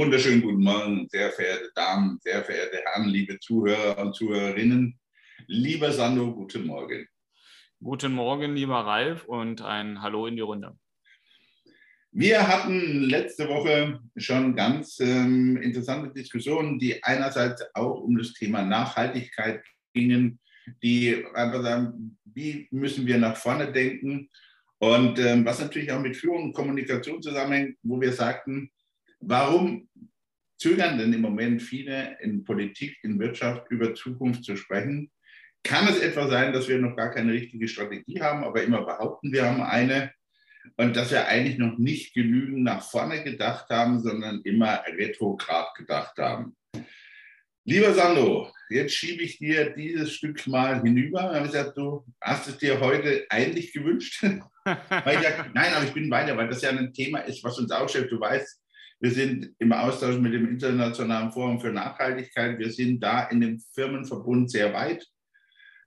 wunderschönen guten Morgen, sehr verehrte Damen, sehr verehrte Herren, liebe Zuhörer und Zuhörerinnen. Lieber Sando, guten Morgen. Guten Morgen, lieber Ralf, und ein Hallo in die Runde. Wir hatten letzte Woche schon ganz ähm, interessante Diskussionen, die einerseits auch um das Thema Nachhaltigkeit gingen, die einfach sagen, wie müssen wir nach vorne denken und ähm, was natürlich auch mit Führung und Kommunikation zusammenhängt, wo wir sagten, warum zögern denn im Moment viele in Politik, in Wirtschaft über Zukunft zu sprechen? Kann es etwa sein, dass wir noch gar keine richtige Strategie haben, aber immer behaupten, wir haben eine? und dass wir eigentlich noch nicht genügend nach vorne gedacht haben, sondern immer retrograd gedacht haben. Lieber Sando, jetzt schiebe ich dir dieses Stück mal hinüber. Dann habe ich gesagt, du hast es dir heute eigentlich gewünscht. sag, nein, aber ich bin weiter, weil das ja ein Thema ist, was uns ausstellt. Du weißt, wir sind im Austausch mit dem Internationalen Forum für Nachhaltigkeit. Wir sind da in dem Firmenverbund sehr weit.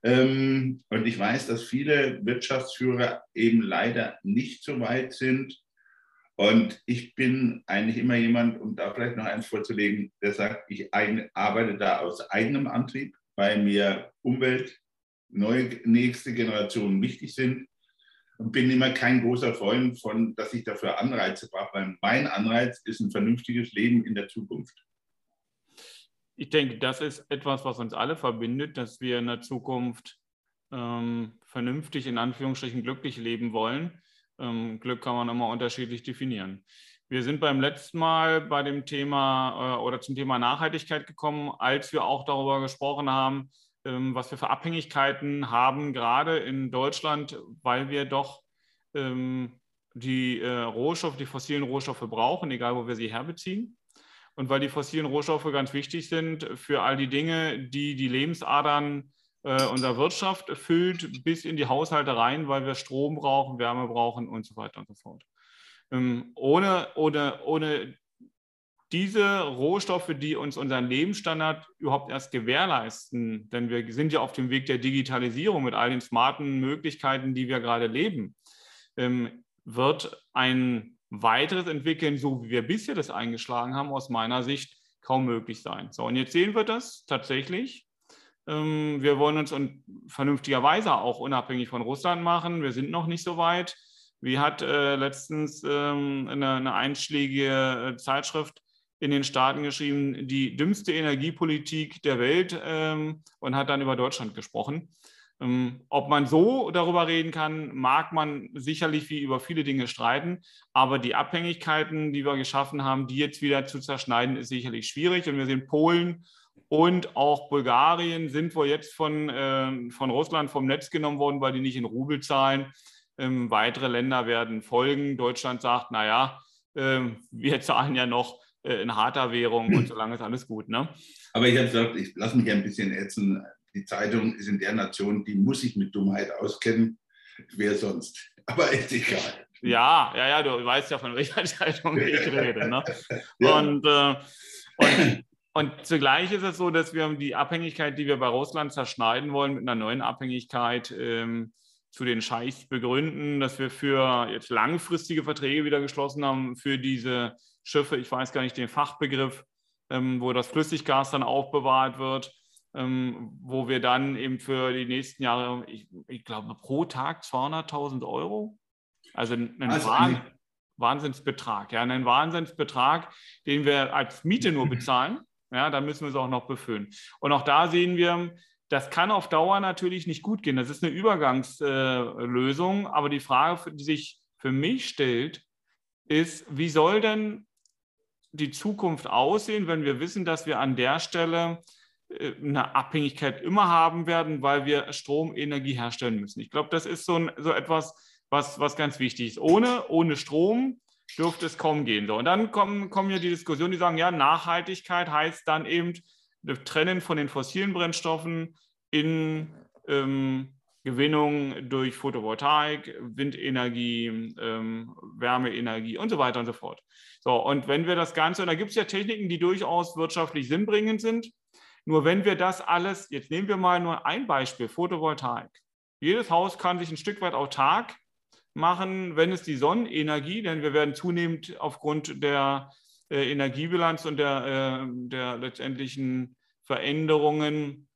Ähm, und ich weiß, dass viele Wirtschaftsführer eben leider nicht so weit sind. Und ich bin eigentlich immer jemand, um da vielleicht noch eins vorzulegen, der sagt, ich arbeite da aus eigenem Antrieb, weil mir Umwelt, neue nächste Generationen wichtig sind bin immer kein großer Freund von, dass ich dafür Anreize brauche, weil mein Anreiz ist ein vernünftiges Leben in der Zukunft. Ich denke, das ist etwas, was uns alle verbindet, dass wir in der Zukunft ähm, vernünftig, in Anführungsstrichen, glücklich leben wollen. Ähm, Glück kann man immer unterschiedlich definieren. Wir sind beim letzten Mal bei dem Thema äh, oder zum Thema Nachhaltigkeit gekommen, als wir auch darüber gesprochen haben, was wir für Abhängigkeiten haben, gerade in Deutschland, weil wir doch ähm, die äh, Rohstoffe, die fossilen Rohstoffe brauchen, egal wo wir sie herbeziehen und weil die fossilen Rohstoffe ganz wichtig sind für all die Dinge, die die Lebensadern äh, unserer Wirtschaft füllt, bis in die Haushalte rein, weil wir Strom brauchen, Wärme brauchen und so weiter und so fort. Ähm, ohne, ohne, ohne diese Rohstoffe, die uns unseren Lebensstandard überhaupt erst gewährleisten, denn wir sind ja auf dem Weg der Digitalisierung mit all den smarten Möglichkeiten, die wir gerade leben, ähm, wird ein weiteres entwickeln, so wie wir bisher das eingeschlagen haben, aus meiner Sicht kaum möglich sein. So, und jetzt sehen wir das tatsächlich. Ähm, wir wollen uns vernünftigerweise auch unabhängig von Russland machen. Wir sind noch nicht so weit. Wie hat äh, letztens ähm, eine, eine, einschlägige äh, Zeitschrift in den Staaten geschrieben, die dümmste Energiepolitik der Welt ähm, und hat dann über Deutschland gesprochen. Ähm, ob man so darüber reden kann, mag man sicherlich wie über viele Dinge streiten, aber die Abhängigkeiten, die wir geschaffen haben, die jetzt wieder zu zerschneiden, ist sicherlich schwierig. Und wir sehen Polen und auch Bulgarien sind wohl jetzt von, äh, von Russland vom Netz genommen worden, weil die nicht in Rubel zahlen. Ähm, weitere Länder werden folgen. Deutschland sagt, naja, äh, wir zahlen ja noch äh, in harter Währung und solange ist alles gut. Ne? Aber ich habe gesagt, ich lasse mich ein bisschen ätzen die Zeitung ist in der Nation, die muss sich mit Dummheit auskennen. Wer sonst? Aber ist egal. Ja, ja, ja, du weißt ja, von welcher Zeitung ich rede. Ne? ja. und, äh, und, und zugleich ist es so, dass wir die Abhängigkeit, die wir bei Russland zerschneiden wollen, mit einer neuen Abhängigkeit ähm, zu den Scheichs begründen, dass wir für jetzt langfristige Verträge wieder geschlossen haben für diese Schiffe, ich weiß gar nicht den Fachbegriff, ähm, wo das Flüssiggas dann aufbewahrt wird ähm, wo wir dann eben für die nächsten Jahre, ich, ich glaube, pro Tag 200.000 Euro, also ein also Wahn, Wahnsinnsbetrag, ja, einen Wahnsinnsbetrag, den wir als Miete nur bezahlen. Ja, da müssen wir es auch noch befüllen. Und auch da sehen wir, das kann auf Dauer natürlich nicht gut gehen. Das ist eine Übergangslösung. Äh, aber die Frage, die sich für mich stellt, ist, wie soll denn die Zukunft aussehen, wenn wir wissen, dass wir an der Stelle äh, eine Abhängigkeit immer haben werden, weil wir Stromenergie herstellen müssen. Ich glaube, das ist so, ein, so etwas, was, was ganz wichtig ist. Ohne, ohne Strom dürfte es kaum gehen. So, und dann kommen, kommen ja die Diskussionen, die sagen, ja, Nachhaltigkeit heißt dann eben Trennen von den fossilen Brennstoffen in ähm, Gewinnung durch Photovoltaik, Windenergie, ähm, Wärmeenergie und so weiter und so fort. So, und wenn wir das Ganze, und da gibt es ja Techniken, die durchaus wirtschaftlich sinnbringend sind, nur wenn wir das alles, jetzt nehmen wir mal nur ein Beispiel, Photovoltaik. Jedes Haus kann sich ein Stück weit autark machen, wenn es die Sonnenenergie, denn wir werden zunehmend aufgrund der äh, Energiebilanz und der, äh, der letztendlichen Veränderungen,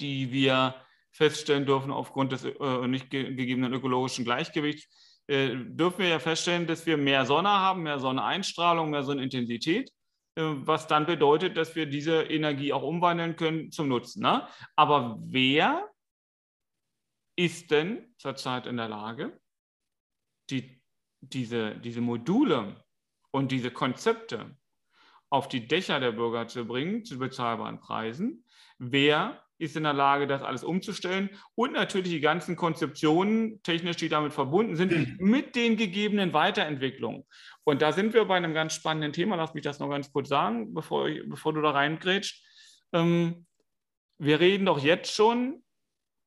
die wir feststellen dürfen aufgrund des äh, nicht ge gegebenen ökologischen Gleichgewichts, äh, dürfen wir ja feststellen, dass wir mehr Sonne haben, mehr Sonneneinstrahlung, mehr Sonnenintensität, äh, was dann bedeutet, dass wir diese Energie auch umwandeln können zum Nutzen. Ne? Aber wer ist denn zurzeit in der Lage, die, diese, diese Module und diese Konzepte auf die Dächer der Bürger zu bringen, zu bezahlbaren Preisen? Wer ist in der Lage, das alles umzustellen und natürlich die ganzen Konzeptionen technisch, die damit verbunden sind, mhm. mit den gegebenen Weiterentwicklungen. Und da sind wir bei einem ganz spannenden Thema. Lass mich das noch ganz kurz sagen, bevor, ich, bevor du da reingrätscht. Ähm, wir reden doch jetzt schon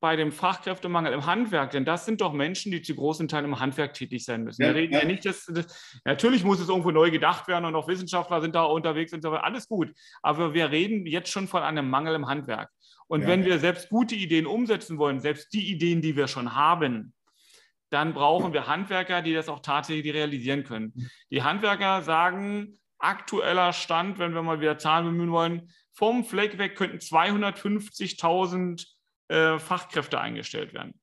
bei dem Fachkräftemangel im Handwerk, denn das sind doch Menschen, die zu großen Teilen im Handwerk tätig sein müssen. Ja, wir reden ja, ja nicht, dass, dass, natürlich muss es irgendwo neu gedacht werden und auch Wissenschaftler sind da unterwegs und so weiter, alles gut. Aber wir reden jetzt schon von einem Mangel im Handwerk. Und ja. wenn wir selbst gute Ideen umsetzen wollen, selbst die Ideen, die wir schon haben, dann brauchen wir Handwerker, die das auch tatsächlich realisieren können. Die Handwerker sagen, aktueller Stand, wenn wir mal wieder Zahlen bemühen wollen, vom Fleck weg könnten 250.000 äh, Fachkräfte eingestellt werden.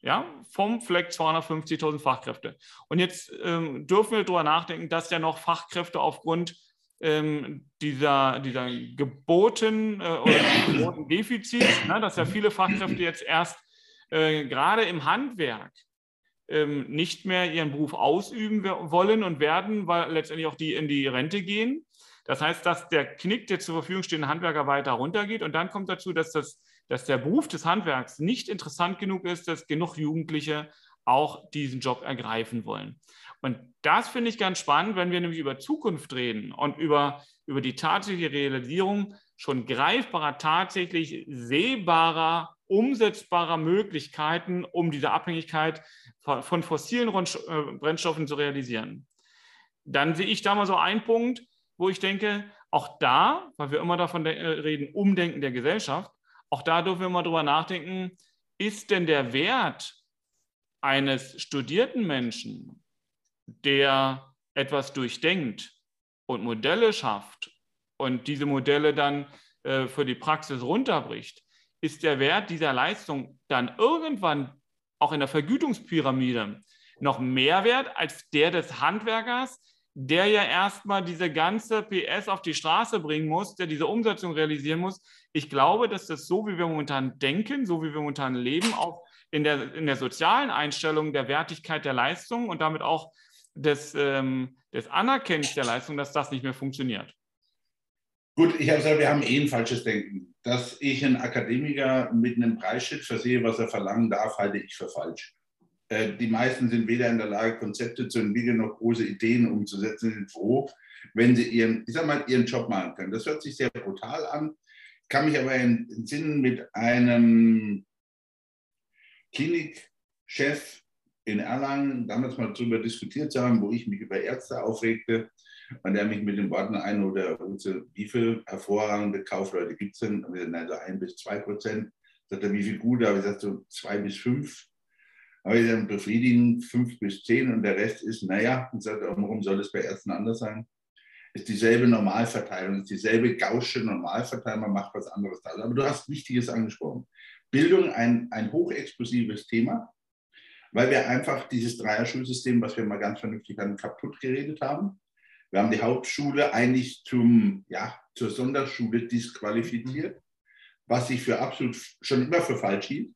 Ja, vom Fleck 250.000 Fachkräfte. Und jetzt ähm, dürfen wir darüber nachdenken, dass ja noch Fachkräfte aufgrund ähm, dieser, dieser Geboten äh, oder Gebotendefizits, ne, dass ja viele Fachkräfte jetzt erst äh, gerade im Handwerk ähm, nicht mehr ihren Beruf ausüben wollen und werden, weil letztendlich auch die in die Rente gehen. Das heißt, dass der Knick der zur Verfügung stehenden Handwerker weiter runtergeht und dann kommt dazu, dass das dass der Beruf des Handwerks nicht interessant genug ist, dass genug Jugendliche auch diesen Job ergreifen wollen. Und das finde ich ganz spannend, wenn wir nämlich über Zukunft reden und über, über die tatsächliche Realisierung schon greifbarer, tatsächlich sehbarer, umsetzbarer Möglichkeiten, um diese Abhängigkeit von fossilen äh, Brennstoffen zu realisieren. Dann sehe ich da mal so einen Punkt, wo ich denke, auch da, weil wir immer davon äh, reden, Umdenken der Gesellschaft, auch da dürfen wir mal drüber nachdenken, ist denn der Wert eines studierten Menschen, der etwas durchdenkt und Modelle schafft und diese Modelle dann äh, für die Praxis runterbricht, ist der Wert dieser Leistung dann irgendwann auch in der Vergütungspyramide noch mehr wert als der des Handwerkers, der ja erstmal diese ganze PS auf die Straße bringen muss, der diese Umsetzung realisieren muss. Ich glaube, dass das so, wie wir momentan denken, so wie wir momentan leben, auch in der, in der sozialen Einstellung der Wertigkeit der Leistung und damit auch des, ähm, des Anerkennens der Leistung, dass das nicht mehr funktioniert. Gut, ich habe gesagt, wir haben eh ein falsches Denken. Dass ich einen Akademiker mit einem Preisschild versehe, was er verlangen darf, halte ich für falsch. Äh, die meisten sind weder in der Lage, Konzepte zu entwickeln noch große Ideen umzusetzen, sind froh, wenn sie ihren, ich sag mal, ihren Job machen können. Das hört sich sehr brutal an, kann mich aber entsinnen mit einem Klinikchef in Erlangen damals mal darüber diskutiert zu haben, wo ich mich über Ärzte aufregte und der mich mit den Worten ein oder wie viele hervorragende Kaufleute gibt es denn? Also ein bis zwei Prozent. Sagt er, wie viel gut? Da habe ich gesagt, so zwei bis fünf habe ich dann befriedigen fünf bis zehn und der Rest ist, naja, und sagt, warum soll es bei Ärzten anders sein? Ist dieselbe Normalverteilung, ist dieselbe gausche Normalverteilung, man macht was anderes da. Aber du hast Wichtiges angesprochen. Bildung ein, ein hochexplosives Thema, weil wir einfach dieses Dreier-Schulsystem, was wir mal ganz vernünftig hatten, kaputt geredet haben. Wir haben die Hauptschule eigentlich zum, ja, zur Sonderschule disqualifiziert, was ich für absolut schon immer für falsch hielt.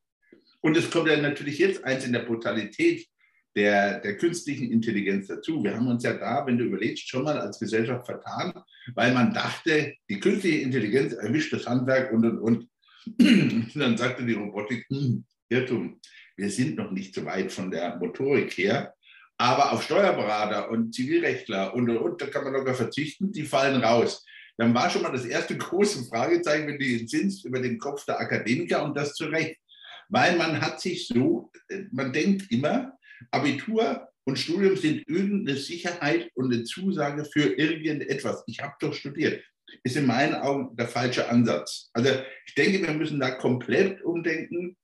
Und es kommt ja natürlich jetzt eins in der Brutalität der, der künstlichen Intelligenz dazu. Wir haben uns ja da, wenn du überlegst, schon mal als Gesellschaft vertan, weil man dachte, die künstliche Intelligenz erwischt das Handwerk und, und, und. Und dann sagte die Robotik, hm, Irrtum, wir sind noch nicht so weit von der Motorik her, aber auf Steuerberater und Zivilrechtler und, und, und da kann man locker verzichten, die fallen raus. Dann war schon mal das erste große Fragezeichen, wenn du sind, über den Kopf der Akademiker und das zu Recht weil man hat sich so, man denkt immer, Abitur und Studium sind irgendeine Sicherheit und eine Zusage für irgendetwas. Ich habe doch studiert. Ist in meinen Augen der falsche Ansatz. Also ich denke, wir müssen da komplett umdenken.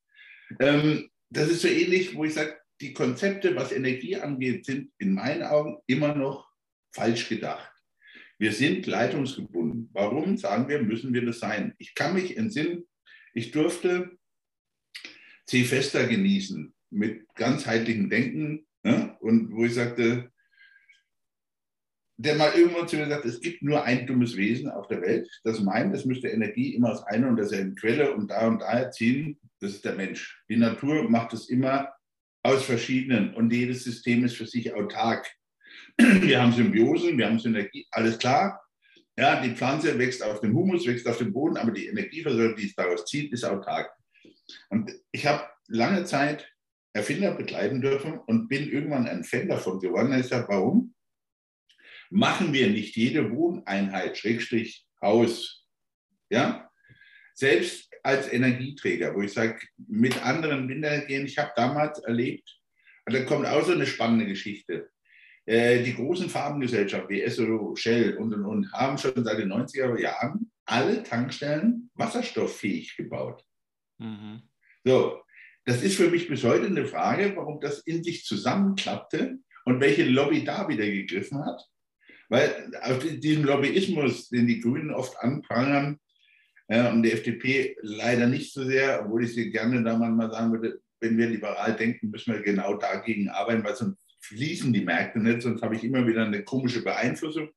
Ähm, das ist so ähnlich, wo ich sage, die Konzepte, was Energie angeht, sind in meinen Augen immer noch falsch gedacht. Wir sind leitungsgebunden. Warum sagen wir, müssen wir das sein? Ich kann mich entsinnen, ich durfte C. Fester genießen mit ganzheitlichem Denken ne? und wo ich sagte, der mal irgendwann zu mir sagt, es gibt nur ein dummes Wesen auf der Welt, das meint, es müsste Energie immer aus einer und derselben Quelle und da und da erzielen, das ist der Mensch. Die Natur macht es immer aus verschiedenen und jedes System ist für sich autark. Wir haben Symbiosen, wir haben Synergie, alles klar. Ja, die Pflanze wächst auf dem Humus, wächst auf dem Boden, aber die Energieversorgung, die es daraus zieht, ist autark. Und ich habe lange Zeit Erfinder begleiten dürfen und bin irgendwann ein Fan davon geworden. Ich sage, warum? Machen wir nicht jede Wohneinheit, Schrägstrich Haus, ja, selbst als Energieträger, wo ich sage, mit anderen Minderheiten, ich habe damals erlebt, und da kommt auch so eine spannende Geschichte. Äh, die großen Farbengesellschaften wie Esso, Shell und, und, und haben schon seit den 90er Jahren alle Tankstellen wasserstofffähig gebaut. Mhm. So, das ist für mich bis heute eine Frage, warum das in sich zusammenklappte und welche Lobby da wieder gegriffen hat. Weil auf diesem Lobbyismus, den die Grünen oft anprangern, äh, und die FDP leider nicht so sehr, obwohl ich sie gerne da mal sagen würde, wenn wir liberal denken, müssen wir genau dagegen arbeiten, weil sonst fließen die Märkte nicht, sonst habe ich immer wieder eine komische Beeinflussung.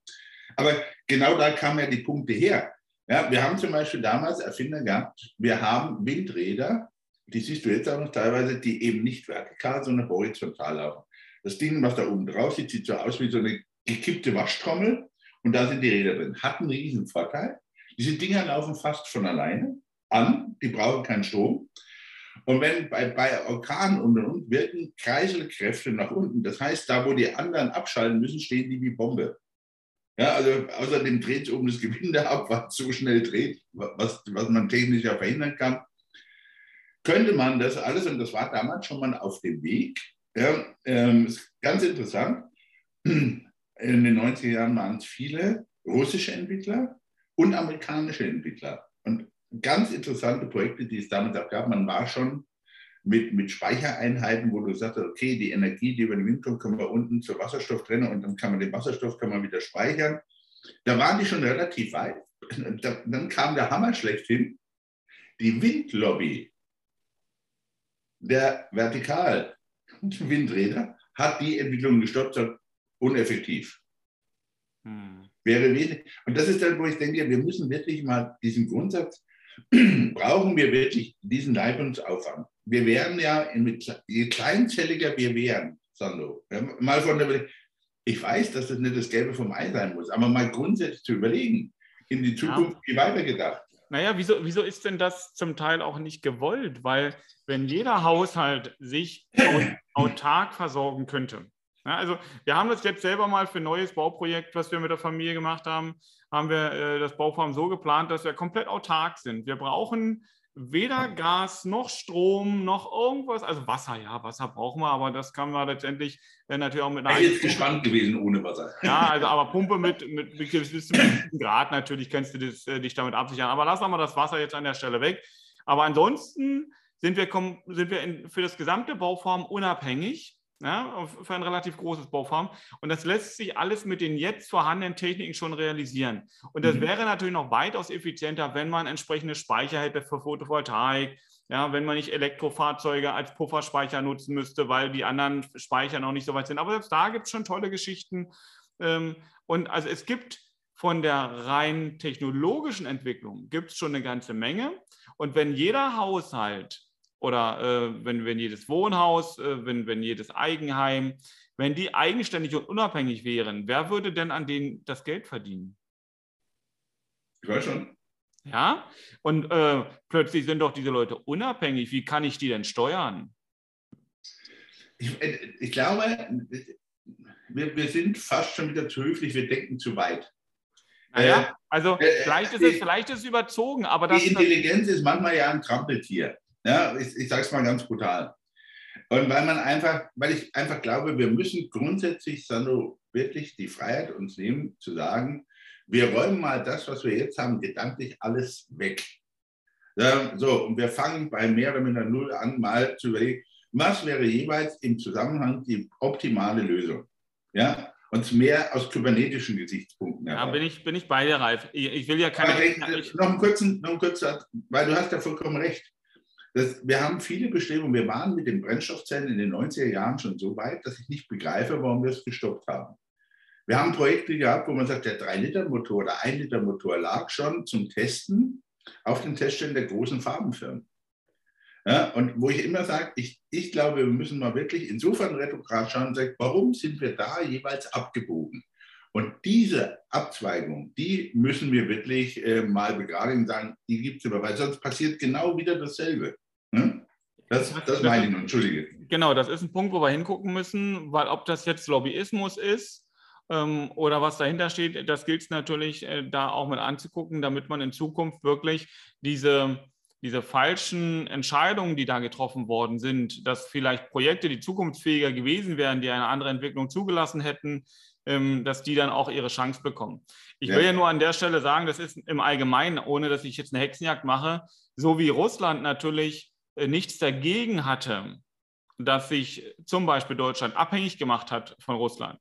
Aber genau da kamen ja die Punkte her. Ja, wir haben zum Beispiel damals Erfinder gehabt, wir haben Windräder, die siehst du jetzt auch noch teilweise, die eben nicht vertikal, sondern horizontal laufen. Das Ding, was da oben drauf sieht, sieht so aus wie so eine gekippte Waschtrommel und da sind die Räder drin. Hat einen riesen Vorteil. Diese Dinger laufen fast von alleine an, die brauchen keinen Strom. Und wenn bei, bei Orkanen und, und wirken Kreiselkräfte nach unten, das heißt, da wo die anderen abschalten müssen, stehen die wie Bombe. Ja, also außerdem dreht es oben das Gewinde ab, was so schnell dreht, was, was man technisch ja verhindern kann. Könnte man das alles, und das war damals schon mal auf dem Weg, ja, ähm, ist ganz interessant, in den 90er Jahren waren es viele russische Entwickler und amerikanische Entwickler. Und ganz interessante Projekte, die es damals auch gab. Man war schon mit, mit Speichereinheiten, wo du sagst, okay, die Energie, die über den Wind kommt, können wir unten zur Wasserstoff trennen und dann kann man den Wasserstoff kann man wieder speichern. Da waren die schon relativ weit. dann kam der Hammer schlechthin. Die Windlobby der Vertikal-Windräder hat die Entwicklung gestoppt, uneffektiv. Hm. Wäre wenig. Und das ist dann, wo ich denke, wir müssen wirklich mal diesen Grundsatz, brauchen wir wirklich diesen Leitungsaufwand. Wir werden ja, je kleinzelliger wir wären, Sando, mal von der, ich weiß, dass das nicht das Gelbe vom Ei sein muss, aber mal grundsätzlich zu überlegen, in die Zukunft ja. wie weitergedacht. Naja, wieso, wieso ist denn das zum Teil auch nicht gewollt? Weil wenn jeder Haushalt sich autark versorgen könnte, ja, also wir haben das jetzt selber mal für ein neues Bauprojekt, was wir mit der Familie gemacht haben, haben wir äh, das Bauvorhaben so geplant, dass wir komplett autark sind. Wir brauchen weder Gas noch Strom noch irgendwas, also Wasser, ja, Wasser brauchen wir, aber das kann man letztendlich äh, natürlich auch mit einer. Ich gespannt gewesen ohne Wasser. Ja, also aber Pumpe mit, mit, mit einem Grad natürlich kannst du das, äh, dich damit absichern. Aber lassen wir mal das Wasser jetzt an der Stelle weg. Aber ansonsten sind wir, sind wir in, für das gesamte Bauvorhaben unabhängig ja, für ein relativ großes Baufarm. Und das lässt sich alles mit den jetzt vorhandenen Techniken schon realisieren. Und das mhm. wäre natürlich noch weitaus effizienter, wenn man entsprechende Speicher hätte für Photovoltaik, ja, wenn man nicht Elektrofahrzeuge als Pufferspeicher nutzen müsste, weil die anderen Speicher noch nicht so weit sind. Aber selbst da gibt es schon tolle Geschichten. Ähm, und also es gibt von der rein technologischen Entwicklung gibt es schon eine ganze Menge. Und wenn jeder Haushalt oder äh, wenn, wenn jedes Wohnhaus, äh, wenn, wenn jedes Eigenheim, wenn die eigenständig und unabhängig wären, wer würde denn an denen das Geld verdienen? Ich weiß schon. Ja, und äh, plötzlich sind doch diese Leute unabhängig. Wie kann ich die denn steuern? Ich, äh, ich glaube, wir, wir sind fast schon wieder zu höflich, wir denken zu weit. Naja, äh, also äh, vielleicht ist es, vielleicht ist es überzogen, aber das. Die Intelligenz ist manchmal ja ein Trampeltier. Ja, ich, ich sage es mal ganz brutal. Und weil man einfach, weil ich einfach glaube, wir müssen grundsätzlich, Sandro, wirklich die Freiheit uns nehmen, zu sagen, wir räumen mal das, was wir jetzt haben, gedanklich alles weg. So, und wir fangen bei mehr oder minder Null an, mal zu überlegen, was wäre jeweils im Zusammenhang die optimale Lösung. Ja? uns mehr aus kybernetischen Gesichtspunkten Ja, bin ich, bin ich bei dir, Ralf. Ich, ich will ja keine. Ich, noch einen kurzen, noch einen kurzen, weil du hast ja vollkommen recht. Das, wir haben viele Bestrebungen. Wir waren mit den Brennstoffzellen in den 90er Jahren schon so weit, dass ich nicht begreife, warum wir es gestoppt haben. Wir haben Projekte gehabt, wo man sagt, der 3-Liter-Motor oder 1-Liter-Motor lag schon zum Testen auf den Teststellen der großen Farbenfirmen. Ja, und wo ich immer sage, ich, ich glaube, wir müssen mal wirklich insofern retrograd schauen und sagen, warum sind wir da jeweils abgebogen? Und diese Abzweigung, die müssen wir wirklich äh, mal begradigen und sagen, die gibt es immer, weil sonst passiert genau wieder dasselbe. Hm? Das, das meine ich nur, entschuldige. Genau, das ist ein Punkt, wo wir hingucken müssen, weil ob das jetzt Lobbyismus ist ähm, oder was dahinter steht, das gilt es natürlich äh, da auch mit anzugucken, damit man in Zukunft wirklich diese diese falschen Entscheidungen, die da getroffen worden sind, dass vielleicht Projekte, die zukunftsfähiger gewesen wären, die eine andere Entwicklung zugelassen hätten, dass die dann auch ihre Chance bekommen. Ich ja. will ja nur an der Stelle sagen, das ist im Allgemeinen, ohne dass ich jetzt eine Hexenjagd mache, so wie Russland natürlich äh, nichts dagegen hatte, dass sich zum Beispiel Deutschland abhängig gemacht hat von Russland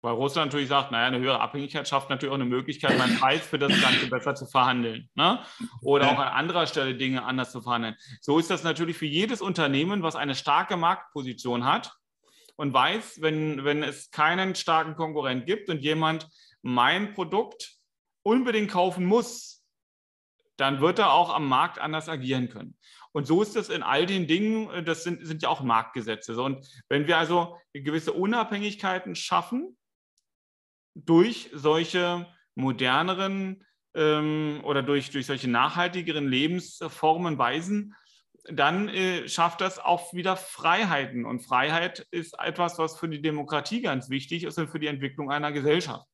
weil Russland natürlich sagt, naja, eine höhere Abhängigkeit schafft natürlich auch eine Möglichkeit, meinen Preis für das Ganze besser zu verhandeln. Ne? Oder auch an anderer Stelle Dinge anders zu verhandeln. So ist das natürlich für jedes Unternehmen, was eine starke Marktposition hat und weiß, wenn, wenn es keinen starken Konkurrent gibt und jemand mein Produkt unbedingt kaufen muss, dann wird er auch am Markt anders agieren können. Und so ist es in all den Dingen, das sind, sind ja auch Marktgesetze. Und wenn wir also gewisse Unabhängigkeiten schaffen, durch solche moderneren ähm, oder durch, durch solche nachhaltigeren Lebensformen, Weisen, dann äh, schafft das auch wieder Freiheiten. Und Freiheit ist etwas, was für die Demokratie ganz wichtig ist und für die Entwicklung einer Gesellschaft.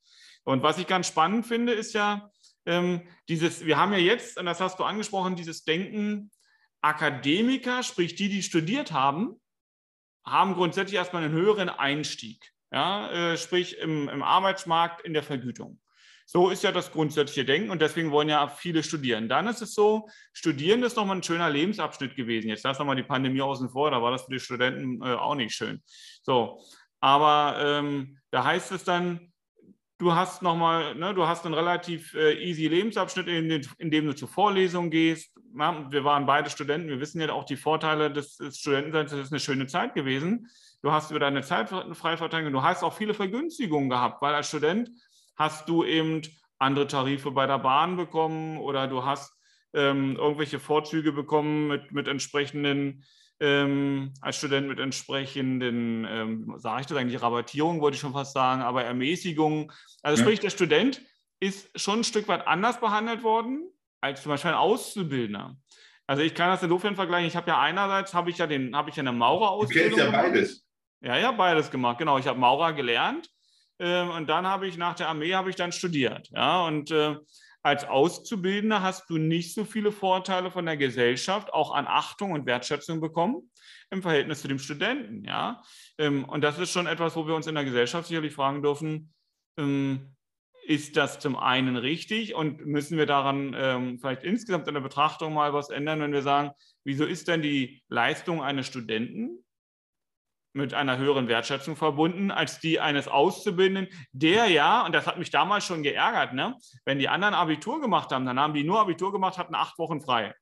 Und was ich ganz spannend finde, ist ja ähm, dieses, wir haben ja jetzt, und das hast du angesprochen, dieses Denken, Akademiker, sprich die, die studiert haben, haben grundsätzlich erstmal einen höheren Einstieg ja, äh, sprich im, im Arbeitsmarkt, in der Vergütung. So ist ja das grundsätzliche Denken und deswegen wollen ja viele studieren. Dann ist es so, Studieren ist nochmal ein schöner Lebensabschnitt gewesen. Jetzt lassen wir mal die Pandemie außen vor, da war das für die Studenten äh, auch nicht schön. So, aber ähm, da heißt es dann, du hast nochmal, ne, du hast einen relativ äh, easy Lebensabschnitt, in, den, in, dem du zur Vorlesung gehst. Ja, wir waren beide Studenten, wir wissen ja auch die Vorteile des, des Studentenseins, das ist eine schöne Zeit gewesen du hast über deine Zeit frei verteilt du hast auch viele Vergünstigungen gehabt, weil als Student hast du eben andere Tarife bei der Bahn bekommen oder du hast ähm, irgendwelche Vorzüge bekommen mit, mit entsprechenden, ähm, als Student mit entsprechenden, ähm, sage ich das eigentlich, Rabattierungen, wollte ich schon fast sagen, aber Ermäßigungen. Also sprich, der Student ist schon ein Stück weit anders behandelt worden als zum Beispiel ein Auszubildender. Also ich kann das insofern vergleichen. Ich habe ja einerseits habe ich ja den, habe ich ja eine Maurerausbildung. Du kennst ja beides. Ja, ja, beides gemacht. Genau, ich habe Maurer gelernt äh, und dann habe ich nach der Armee habe ich dann studiert. Ja, und äh, als Auszubildender hast du nicht so viele Vorteile von der Gesellschaft, auch an Achtung und Wertschätzung bekommen im Verhältnis zu dem Studenten. Ja, ähm, und das ist schon etwas, wo wir uns in der Gesellschaft sicherlich fragen dürfen. Ähm, ist das zum einen richtig und müssen wir daran ähm, vielleicht insgesamt in der Betrachtung mal was ändern, wenn wir sagen, wieso ist denn die Leistung eines Studenten mit einer höheren Wertschätzung verbunden als die eines Auszubildenden, der ja, und das hat mich damals schon geärgert, ne, wenn die anderen Abitur gemacht haben, dann haben die nur Abitur gemacht, hatten acht Wochen frei.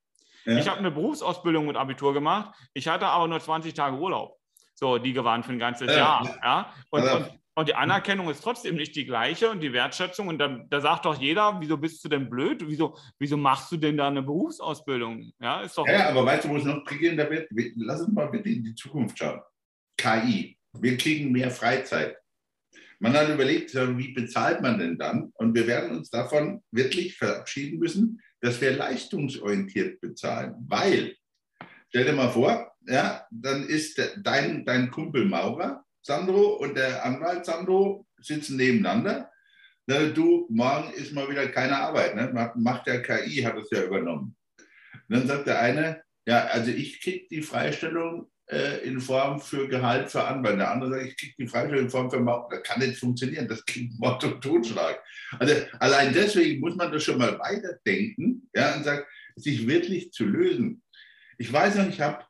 Ja. Ich habe eine Berufsausbildung mit Abitur gemacht, ich hatte aber nur 20 Tage Urlaub. So, die gewandt für ein ganzes ja. Jahr. Ja? Und, und, und, die Anerkennung ist trotzdem nicht die gleiche und die Wertschätzung. Und da, da sagt doch jeder, wieso bist du denn blöd? Wieso, wieso machst du denn da eine Berufsausbildung? Ja, ist doch ja aber weißt du, wo es noch prägender wird? Lass uns mal bitte in die Zukunft schauen. KI. Wir kriegen mehr Freizeit. Man hat überlegt, wie bezahlt man denn dann? Und wir werden uns davon wirklich verabschieden müssen, dass wir leistungsorientiert bezahlen. Weil, stell dir mal vor, ja, dann ist dein, dein Kumpel Maurer, Sandro, und der Anwalt Sandro sitzen nebeneinander. Du, morgen ist mal wieder keine Arbeit. Ne? Macht der KI, hat es ja übernommen. Und dann sagt der eine, ja, also ich kriege die Freistellung in Form für Gehalt für Anwälte. Der andere sagt, ich kriege die Freistellung in Form für Mord. Das kann nicht funktionieren. Das klingt Mord und Totschlag. Also allein deswegen muss man das schon mal weiterdenken ja, und sagt, sich wirklich zu lösen. Ich weiß noch, ich habe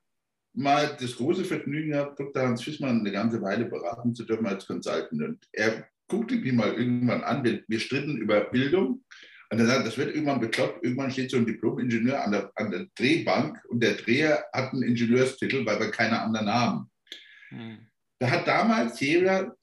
mal das große Vergnügen gehabt, Dr. Hans Fissmann eine ganze Weile beraten zu dürfen als Consultant. Und er guck dich mal irgendwann an, wir, wir stritten über Bildung. Und er sagt, das wird irgendwann bekloppt. Irgendwann steht so ein Diplom-Ingenieur an der, an der Drehbank und der Dreher hat einen Ingenieurstitel, weil wir keine anderen haben. Hm. Da hat damals jeder,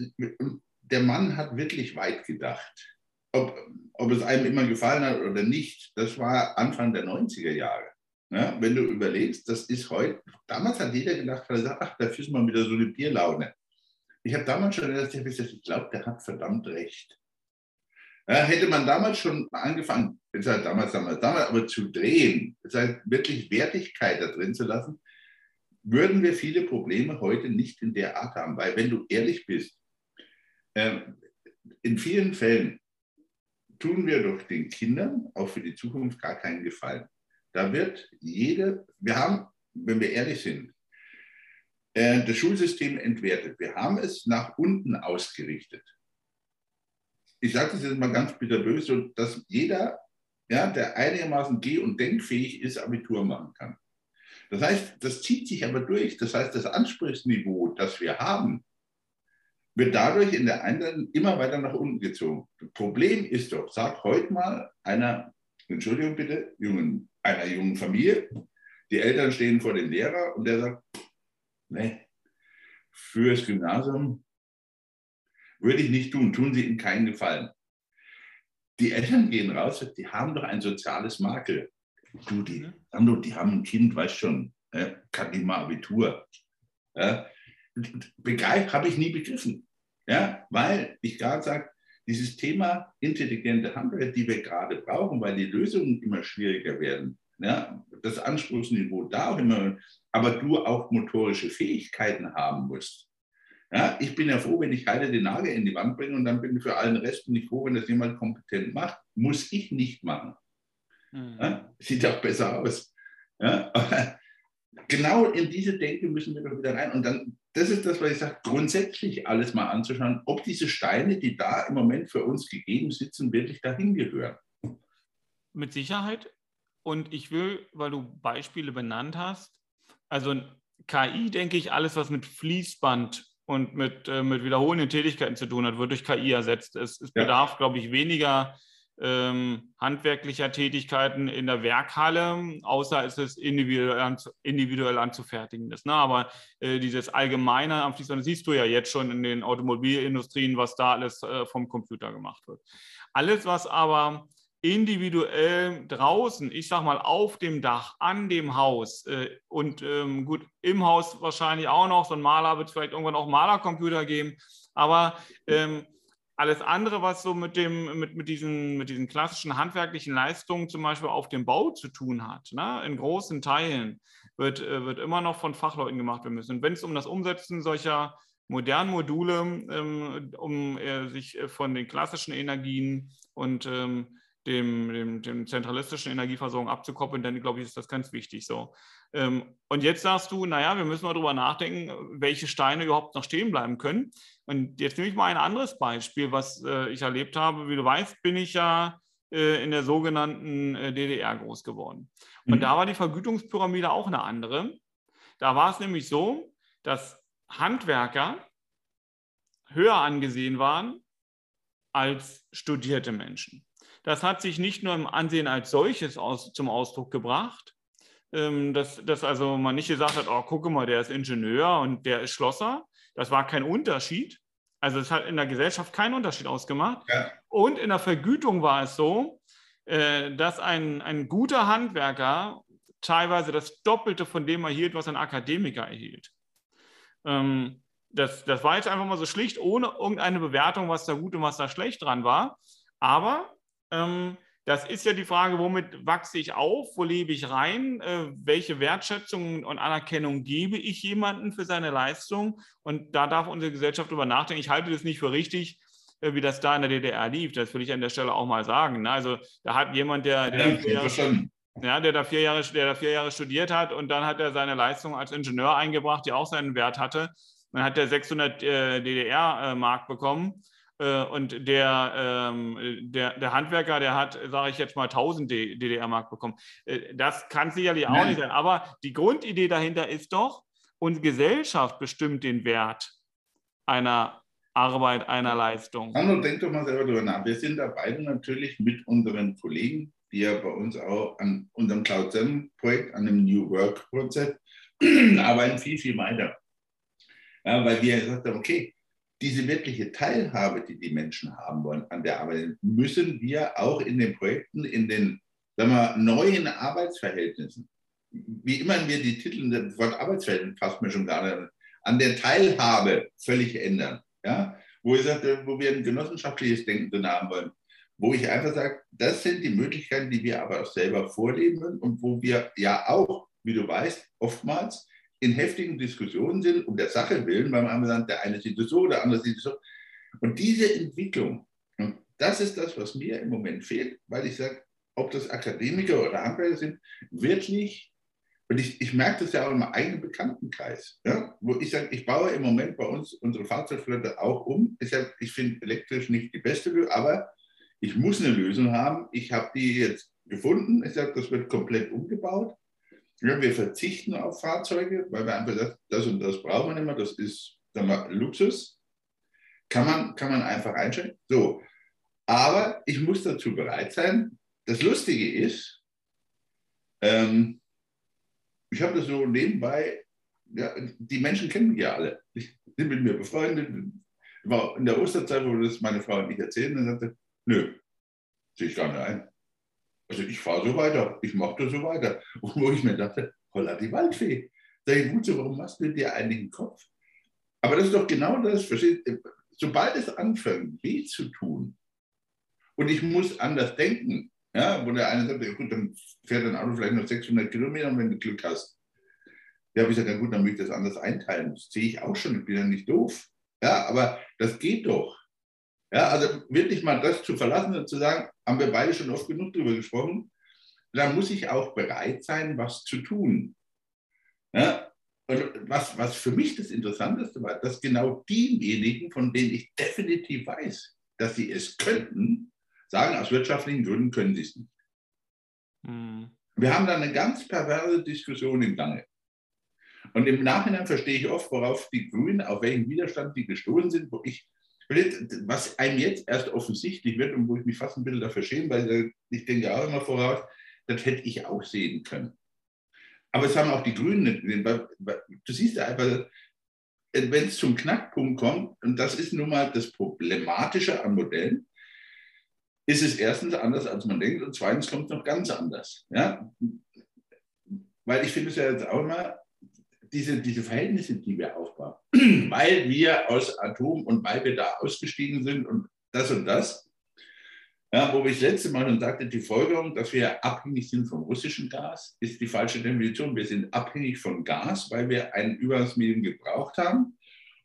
der Mann hat wirklich weit gedacht. Ob, ob es einem immer gefallen hat oder nicht, das war Anfang der 90er Jahre. Ja, wenn du überlegst, das ist heute, damals hat jeder gedacht, ach, da ist mal wieder so eine Bierlaune. Ich habe damals schon gedacht, ich glaube, der hat verdammt recht. Ja, hätte man damals schon angefangen, jetzt halt damals, damals, damals, aber zu drehen, das heißt wirklich Wertigkeit da drin zu lassen, würden wir viele Probleme heute nicht in der Art haben. Weil wenn du ehrlich bist, äh, in vielen Fällen tun wir doch den Kindern auch für die Zukunft gar keinen Gefallen. Da wird jede, wir haben, wenn wir ehrlich sind, äh, das Schulsystem entwertet. Wir haben es nach unten ausgerichtet. Ich sage das jetzt mal ganz bitterböse, dass jeder, ja, der einigermaßen geh- und denkfähig ist, Abitur machen kann. Das heißt, das zieht sich aber durch. Das heißt, das Anspruchsniveau, das wir haben, wird dadurch in der einen immer weiter nach unten gezogen. Das Problem ist doch, sag heute mal einer, Entschuldigung bitte, jungen einer jungen Familie. Die Eltern stehen vor dem Lehrer und der sagt, nee, fürs Gymnasium würde ich nicht tun, tun Sie ihm keinen Gefallen. Die Eltern gehen raus, die haben doch ein soziales Makel. Du, die, mhm. haben, doch, die haben ein Kind, weißt schon, äh, kann nicht mal Abitur. Ja, begreif, habe ich nie begriffen. Ja, weil ich gerade sage, dieses Thema intelligente Handwerk, die wir gerade brauchen, weil die Lösungen immer schwieriger werden, ja, das Anspruchsniveau da auch immer, aber du auch motorische Fähigkeiten haben musst. Ja, ich bin ja froh, wenn ich Heide den Nagel in die Wand bringe und dann bin ich für allen Rest nicht froh, wenn das jemand kompetent macht. Muss ich nicht machen. Mhm. Ja, sieht auch besser aus. Ja, aber genau in diese Denke müssen wir doch wieder rein. Und dann das ist das, was ich sage, grundsätzlich alles mal anzuschauen, ob diese Steine, die da im Moment für uns gegeben sitzen, wirklich dahin gehören. Mit Sicherheit. Und ich will, weil du Beispiele benannt hast, also KI, denke ich, alles, was mit Fließband und mit, äh, mit wiederholenden Tätigkeiten zu tun hat, wird durch KI ersetzt. Es, es bedarf, ja. glaube ich, weniger ähm, handwerklicher Tätigkeiten in der Werkhalle, außer es ist individuell, anzu, individuell anzufertigen ist. Ne? Aber äh, dieses Allgemeine am Fließband siehst du ja jetzt schon in den Automobilindustrien, was da alles äh, vom Computer gemacht wird. Alles, was aber individuell draußen, ich sag mal auf dem Dach, an dem Haus äh, und ähm, gut, im Haus wahrscheinlich auch noch, so ein Maler wird es vielleicht irgendwann auch Malercomputer geben, aber ähm, alles andere, was so mit, dem, mit, mit, diesen, mit diesen klassischen handwerklichen Leistungen zum Beispiel auf dem Bau zu tun hat, ne, in großen Teilen, wird, äh, wird immer noch von Fachleuten gemacht werden müssen. Und wenn es um das Umsetzen solcher modernen Module, ähm, um äh, sich äh, von den klassischen Energien und ähm, dem, dem, dem, zentralistischen Energieversorgung abzukoppeln, dann glaube ich, ist das ganz wichtig so. Ähm, und jetzt sagst du, naja, wir müssen mal darüber nachdenken, welche Steine überhaupt noch stehen bleiben können. Und jetzt nehme ich mal ein anderes Beispiel, was äh, ich erlebt habe. Wie du weißt, bin ich ja äh, in der sogenannten äh, DDR groß geworden. Und mhm. da war die Vergütungspyramide auch eine andere. Da war es nämlich so, dass Handwerker höher angesehen waren als studierte Menschen. Das hat sich nicht nur im Ansehen als solches aus, zum Ausdruck gebracht, ähm, dass, dass also man nicht gesagt hat, oh, gucke mal, der ist Ingenieur und der ist Schlosser, das war kein Unterschied. Also es hat in der Gesellschaft keinen Unterschied ausgemacht. Ja. Und in der Vergütung war es so, äh, dass ein, ein guter Handwerker teilweise das Doppelte von dem erhielt, was ein Akademiker erhielt. Ähm, das, das war jetzt einfach mal so schlicht, ohne irgendeine Bewertung, was da gut und was da schlecht dran war. Aber das ist ja die Frage, womit wachse ich auf, wo lebe ich rein, äh, welche Wertschätzung und Anerkennung gebe ich jemandem für seine Leistung. Und da darf unsere Gesellschaft darüber nachdenken. Ich halte das nicht für richtig, äh, wie das da in der DDR lief. Das will ich an der Stelle auch mal sagen. Ne? Also da hat jemand, der, der, ja, ja, der, da vier Jahre, der da vier Jahre studiert hat und dann hat er seine Leistung als Ingenieur eingebracht, die auch seinen Wert hatte. Dann hat er 600 äh, DDR-Mark bekommen. Äh, und der, ähm, der, der Handwerker, der hat, sage ich jetzt mal, 1000 DDR-Mark bekommen. Äh, das kann sicherlich auch Nein. nicht sein. Aber die Grundidee dahinter ist doch, unsere Gesellschaft bestimmt den Wert einer Arbeit einer Leistung. Sandro, denk doch mal selber drüber nach. Wir sind da beide natürlich mit unseren Kollegen, die ja bei uns auch an unserem Cloud 7 Projekt, an dem New Work Prozess arbeiten viel, viel weiter. Ja, weil wir gesagt haben, okay, diese wirkliche Teilhabe, die die Menschen haben wollen an der Arbeit, müssen wir auch in den Projekten, in den sagen wir, neuen Arbeitsverhältnissen, wie immer wir die Titel, das Wort Arbeitsverhältnis passt mir schon gar nicht, an der Teilhabe völlig ändern. Ja? Wo, ich sage, wo wir ein genossenschaftliches Denken drin haben wollen. Wo ich einfach sage, das sind die Möglichkeiten, die wir aber auch selber vorleben und wo wir ja auch, wie du weißt, oftmals in heftigen Diskussionen sind, um der Sache willen, weil man sagt, der eine sieht es so, der andere sieht es so. Und diese Entwicklung, das ist das, was mir im Moment fehlt, weil ich sage, ob das Akademiker oder Handwerker sind, wirklich, und ich, ich merke das ja auch in meinem eigenen Bekanntenkreis, ja, wo ich sage, ich baue im Moment bei uns unsere Fahrzeugflotte auch um. Ich, ich finde elektrisch nicht die beste Lösung, aber ich muss eine Lösung haben. Ich habe die jetzt gefunden. Ich sage, das wird komplett umgebaut. Ja, wir verzichten auf Fahrzeuge, weil wir einfach sagen, das und das brauchen wir nicht mehr, das ist wir, Luxus. Kann man, kann man einfach einschränken. So. Aber ich muss dazu bereit sein. Das Lustige ist, ähm, ich habe das so nebenbei, ja, die Menschen kennen mich ja alle. Ich bin mit mir befreundet. War in der Osterzeit, wo das meine Frau und ich erzählen, dann sagte, nö, sehe ich gar nicht ein. Also ich fahre so weiter, ich mache das so weiter. Wo ich mir dachte, holla die Waldfee. Sag ich, so, warum machst du dir einen Kopf? Aber das ist doch genau das, versteht? Sobald es anfängt, weh zu tun, und ich muss anders denken, ja, wo der eine sagt, ja gut, dann fährt dein Auto vielleicht noch 600 Kilometer, wenn du Glück hast. Ja, habe ich gesagt, ja gut, dann möchte ich das anders einteilen. Das sehe ich auch schon, ich bin ja nicht doof. Ja, aber das geht doch. Ja, also wirklich mal das zu verlassen und zu sagen, haben wir beide schon oft genug darüber gesprochen, da muss ich auch bereit sein, was zu tun. Ja, und was, was für mich das Interessanteste war, dass genau diejenigen, von denen ich definitiv weiß, dass sie es könnten, sagen, aus wirtschaftlichen Gründen können sie es nicht. Mhm. Wir haben da eine ganz perverse Diskussion im Gange. Und im Nachhinein verstehe ich oft, worauf die Grünen, auf welchen Widerstand die gestoßen sind, wo ich was einem jetzt erst offensichtlich wird und wo ich mich fast ein bisschen dafür schäme, weil ich denke auch immer voraus, das hätte ich auch sehen können. Aber es haben auch die Grünen nicht gesehen. Du siehst ja einfach, wenn es zum Knackpunkt kommt, und das ist nun mal das Problematische an Modellen, ist es erstens anders, als man denkt, und zweitens kommt es noch ganz anders. Ja? Weil ich finde es ja jetzt auch immer, diese, diese Verhältnisse, die wir aufbauen, weil wir aus Atom und weil wir da ausgestiegen sind und das und das, ja, wo ich das letzte Mal schon sagte, die Folgerung, dass wir abhängig sind vom russischen Gas, ist die falsche Definition. Wir sind abhängig von Gas, weil wir ein Übergangsmedium gebraucht haben.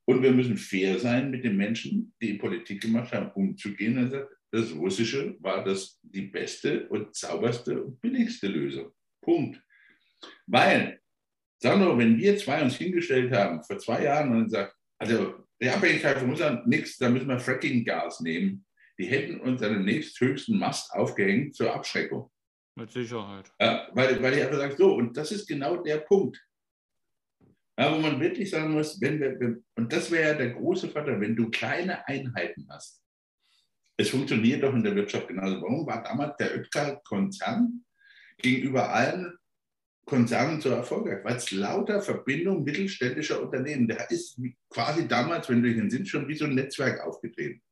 Und wir müssen fair sein mit den Menschen, die Politik gemacht haben, umzugehen. Und sagt, das Russische war das die beste und sauberste und billigste Lösung. Punkt. Weil Sandro, wenn wir zwei uns hingestellt haben vor zwei Jahren und gesagt, also die Abhängigkeit von Russland, nichts, da müssen wir Fracking-Gas nehmen, die hätten uns an den nächsthöchsten Mast aufgehängt zur Abschreckung. Mit Sicherheit. Ja, weil, weil ich einfach sage, so, und das ist genau der Punkt. Ja, wo man wirklich sagen muss, wenn wir, wenn, und das wäre ja der große Vater, wenn du kleine Einheiten hast. Es funktioniert doch in der Wirtschaft genauso. Warum war damals der Oetker-Konzern gegenüber allen Konzernen so erfolgreich, weil es lauter Verbindung mittelständischer Unternehmen, da ist quasi damals, wenn du dich entsinnst, schon wie so ein Netzwerk aufgetreten.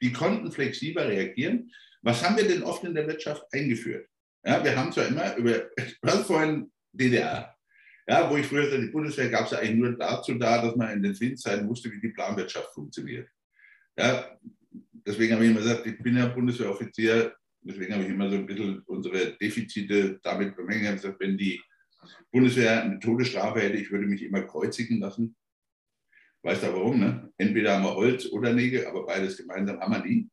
Die konnten flexibler reagieren. Was haben wir denn oft in der Wirtschaft eingeführt? Ja, wir haben zwar immer über, was vorhin DDR, ja, wo ich früher sagte, die Bundeswehr gab es ja eigentlich nur dazu da, dass man in den Friedenszeiten wusste, wie die Planwirtschaft funktioniert. Ja, deswegen habe ich immer gesagt, ich bin ja Bundeswehroffizier, deswegen habe ich immer so ein bisschen unsere Defizite damit bemängelt. Wenn die Bundeswehr eine Todesstrafe hätte, ich würde mich immer kreuzigen lassen. Weißt du warum? Ne? Entweder haben wir Holz oder Nägel, aber beides gemeinsam haben wir nie.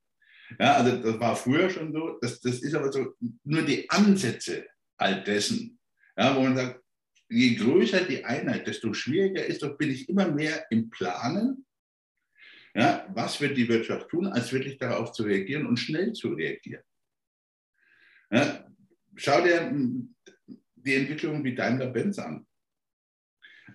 Ja, also das war früher schon so. Das, das ist aber so nur die Ansätze all dessen, ja, wo man sagt, je größer die Einheit, desto schwieriger ist doch, bin ich immer mehr im Planen. Ja, was wird die Wirtschaft tun, als wirklich darauf zu reagieren und schnell zu reagieren. Ja, schau dir die Entwicklung wie Daimler-Benz an.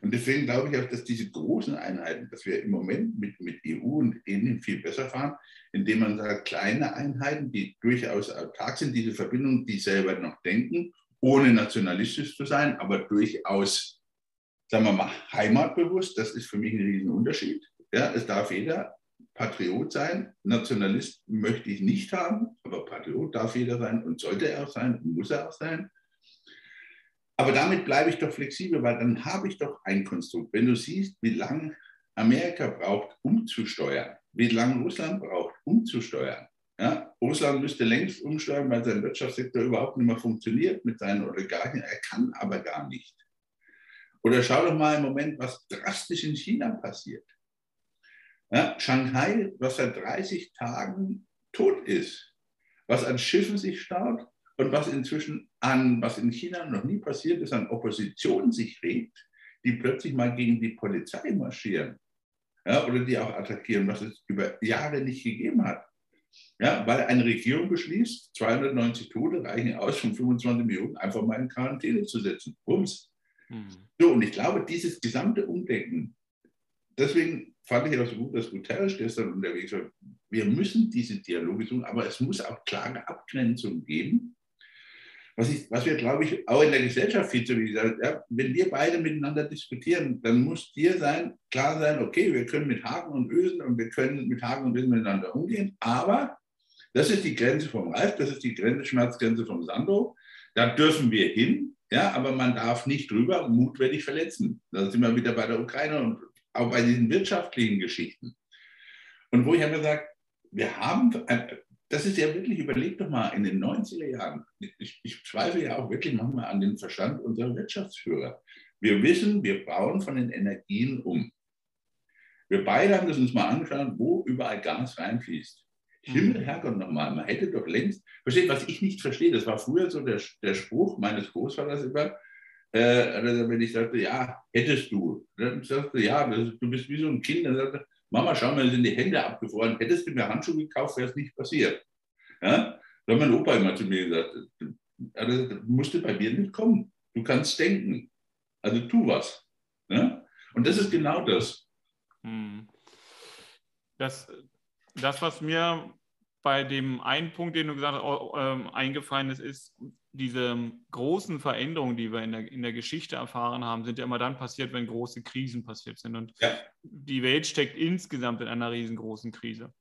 Und deswegen glaube ich auch, dass diese großen Einheiten, dass wir im Moment mit, mit EU und Indien viel besser fahren, indem man sagt, kleine Einheiten, die durchaus autark sind, diese Verbindungen, die selber noch denken, ohne nationalistisch zu sein, aber durchaus, sagen wir mal, heimatbewusst, das ist für mich ein Riesenunterschied. Ja, es darf jeder Patriot sein. Nationalist möchte ich nicht haben, aber Patriot darf jeder sein und sollte er auch sein muss er auch sein. Aber damit bleibe ich doch flexibel, weil dann habe ich doch ein Konstrukt. Wenn du siehst, wie lange Amerika braucht, umzusteuern, wie lange Russland braucht, umzusteuern. Ja, Russland müsste längst umsteuern, weil sein Wirtschaftssektor überhaupt nicht mehr funktioniert mit seinen Oligarchen. Er kann aber gar nicht. Oder schau doch mal im Moment, was drastisch in China passiert. Ja, Shanghai, was seit 30 Tagen tot ist, was an Schiffen sich staut und was inzwischen an, was in China noch nie passiert ist, an Opposition sich regt, die plötzlich mal gegen die Polizei marschieren ja, oder die auch attackieren, was es über Jahre nicht gegeben hat. Ja, weil eine Regierung beschließt, 290 Tote reichen aus, von 25 Millionen einfach mal in Quarantäne zu setzen. Bums. Mhm. So, und ich glaube, dieses gesamte Umdenken, deswegen fand ich auch so gut, dass Guterres gestern unterwegs war. Wir müssen diese Dialoge suchen, aber es muss auch klare Abgrenzungen geben. Was, ich, was wir, glaube ich, auch in der Gesellschaft viel zu wenig sagen, ja, wenn wir beide miteinander diskutieren, dann muss dir sein, klar sein, okay, wir können mit Haken und Ösen und wir können mit Haken und Ösen miteinander umgehen, aber das ist die Grenze vom Ralf, das ist die Grenze, Schmerzgrenze vom Sando, da dürfen wir hin, ja, aber man darf nicht drüber mutwillig verletzen. Da sind wir wieder bei der Ukraine und auch bei diesen wirtschaftlichen Geschichten. Und wo ich habe gesagt, wir haben, das ist ja wirklich, überleg doch mal, in den 90er Jahren, ich, ich zweifle ja auch wirklich manchmal an den Verstand unserer Wirtschaftsführer. Wir wissen, wir bauen von den Energien um. Wir beide haben das uns mal angeschaut, wo überall Gas reinfließt. Himmel, mhm. Herrgott nochmal, man hätte doch längst, versteht, was ich nicht verstehe, das war früher so der, der Spruch meines Großvaters immer, äh, wenn ich sagte, ja, hättest du. Dann sagte ja, du bist wie so ein Kind. Dann sagte Mama, schau mal, sind die Hände abgefroren. Hättest du mir Handschuhe gekauft, wäre es nicht passiert. Ja? Da hat mein Opa immer zu mir gesagt, also, das musste bei mir nicht kommen. Du kannst denken. Also tu was. Ja? Und das ist genau das. Hm. Das, das, was mir bei dem einen Punkt, den du gesagt hast, äh, eingefallen ist, ist, diese großen Veränderungen, die wir in der, in der Geschichte erfahren haben, sind ja immer dann passiert, wenn große Krisen passiert sind. Und ja. die Welt steckt insgesamt in einer riesengroßen Krise.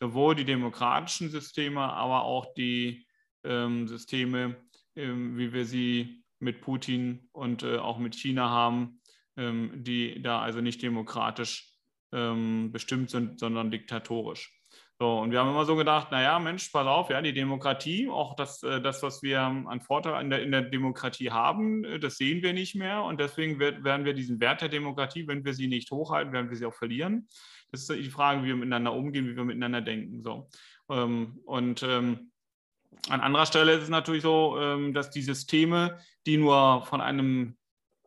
Sowohl die demokratischen Systeme, aber auch die ähm, Systeme, ähm, wie wir sie mit Putin und äh, auch mit China haben, ähm, die da also nicht demokratisch ähm, bestimmt sind, sondern diktatorisch. So, und wir haben immer so gedacht, naja, Mensch, pass auf, ja, die Demokratie, auch das, äh, das was wir an Vorteil in der, in der Demokratie haben, äh, das sehen wir nicht mehr. Und deswegen werden wir diesen Wert der Demokratie, wenn wir sie nicht hochhalten, werden wir sie auch verlieren. Das ist die Frage, wie wir miteinander umgehen, wie wir miteinander denken. So. Ähm, und ähm, an anderer Stelle ist es natürlich so, ähm, dass die Systeme, die nur von einem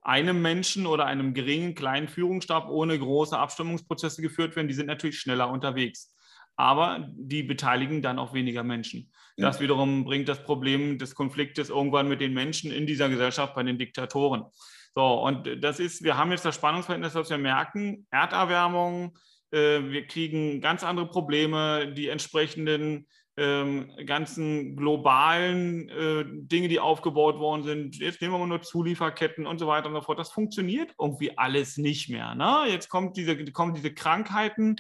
einem Menschen oder einem geringen kleinen Führungsstab ohne große Abstimmungsprozesse geführt werden, die sind natürlich schneller unterwegs aber die beteiligen dann auch weniger Menschen. Das wiederum bringt das Problem des Konfliktes irgendwann mit den Menschen in dieser Gesellschaft bei den Diktatoren. So, und das ist, wir haben jetzt das Spannungsverhältnis, dass wir merken, Erderwärmung, äh, wir kriegen ganz andere Probleme, die entsprechenden ähm, ganzen globalen äh, Dinge, die aufgebaut worden sind. Jetzt nehmen wir mal nur Zulieferketten und so weiter und so fort. Das funktioniert irgendwie alles nicht mehr. Ne? Jetzt kommt diese, kommen diese Krankheiten,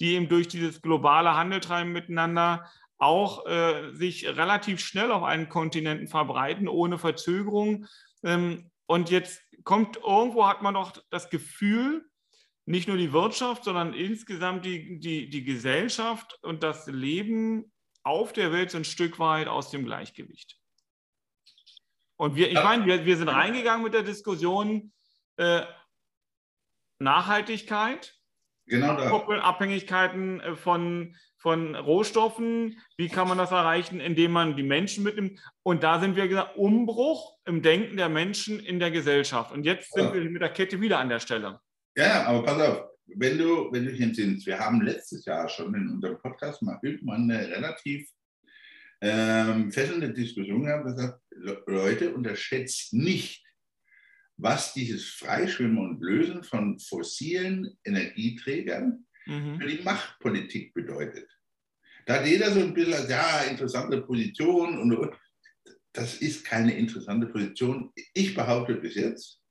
die eben durch dieses globale Handeltreiben miteinander auch äh, sich relativ schnell auf einen Kontinenten verbreiten, ohne Verzögerung. Ähm, und jetzt kommt irgendwo, hat man doch das Gefühl, nicht nur die Wirtschaft, sondern insgesamt die, die, die Gesellschaft und das Leben auf der Welt sind ein Stück weit aus dem Gleichgewicht. Und wir, ich meine, wir, wir sind reingegangen mit der Diskussion äh, Nachhaltigkeit, genau da. Abhängigkeiten äh, von, von Rohstoffen. Wie kann man das erreichen, indem man die Menschen mitnimmt? Und da sind wir gesagt, Umbruch im Denken der Menschen in der Gesellschaft. Und jetzt sind ja. wir mit der Kette wieder an der Stelle. Ja, aber pass auf, wenn du, wenn du hier siehst, wir haben letztes Jahr schon in unserem Podcast mal irgendwann eine relativ ähm, fesselnde Diskussion gehabt, gesagt, Leute, unterschätzt nicht, was dieses Freischwimmen und Lösen von fossilen Energieträgern mhm. für die Machtpolitik bedeutet. Da hat jeder so ein bisschen, ja, interessante Position und das ist keine interessante Position. Ich behaupte bis jetzt,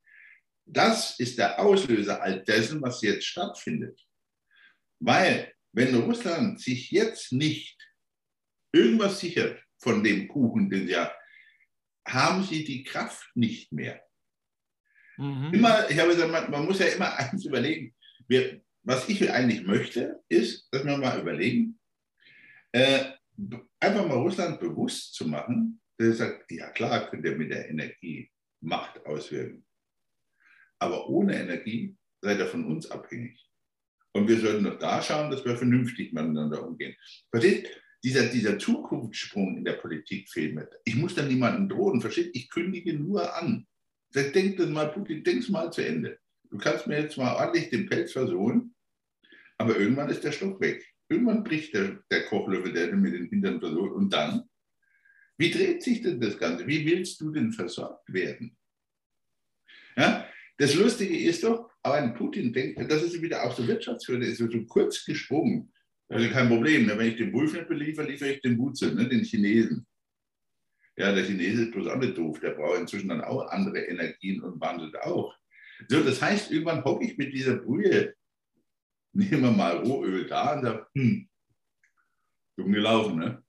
das ist der Auslöser all dessen, was jetzt stattfindet. Weil, wenn Russland sich jetzt nicht irgendwas sichert von dem Kuchen, den sie ja, haben sie die Kraft nicht mehr. Mhm. Immer, ich habe gesagt, man, man, muss ja immer eins überlegen. Wir, was ich eigentlich möchte, ist, dass wir mal überlegen, äh, einfach mal Russland bewusst zu machen, dass er sagt, ja klar, könnt ihr mit der Energie Macht auswirken. Aber ohne Energie seid ihr von uns abhängig. Und wir sollten noch da schauen, dass wir vernünftig miteinander umgehen. Versteht? Dieser, dieser Zukunftssprung in der Politik fehlt mir. Ich muss dann niemanden drohen, versteht? Ich kündige nur an. Denk das mal, Putin, denk's mal zu Ende. Du kannst mir jetzt mal ordentlich den Pelz versohlen, aber irgendwann ist der Stock weg. Irgendwann bricht der, der Kochlöffel, der mit den Hintern versohlt. Und dann? Wie dreht sich denn das Ganze? Wie willst du denn versorgt werden? Ja? Das Lustige ist doch, aber ein Putin denkt, das ist wieder auch so Wirtschaftsführer, ist so kurz gesprungen. Also kein Problem, wenn ich den Wolf nicht beliefere, liefere ich den Wutze, ne? den Chinesen. Ja, der Chinese ist bloß auch nicht doof, der braucht inzwischen dann auch andere Energien und wandelt auch. So, das heißt, irgendwann hocke ich mit dieser Brühe, nehmen wir mal Rohöl da und sage, hm, dumm gelaufen, ne?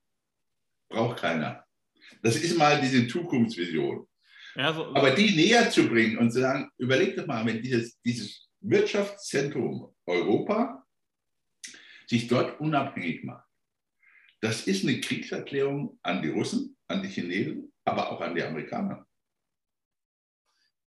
Braucht keiner. Das ist mal diese Zukunftsvision. Ja, so. Aber die näher zu bringen und zu sagen, überleg doch mal, wenn dieses, dieses Wirtschaftszentrum Europa sich dort unabhängig macht, das ist eine Kriegserklärung an die Russen, an die Chinesen, aber auch an die Amerikaner.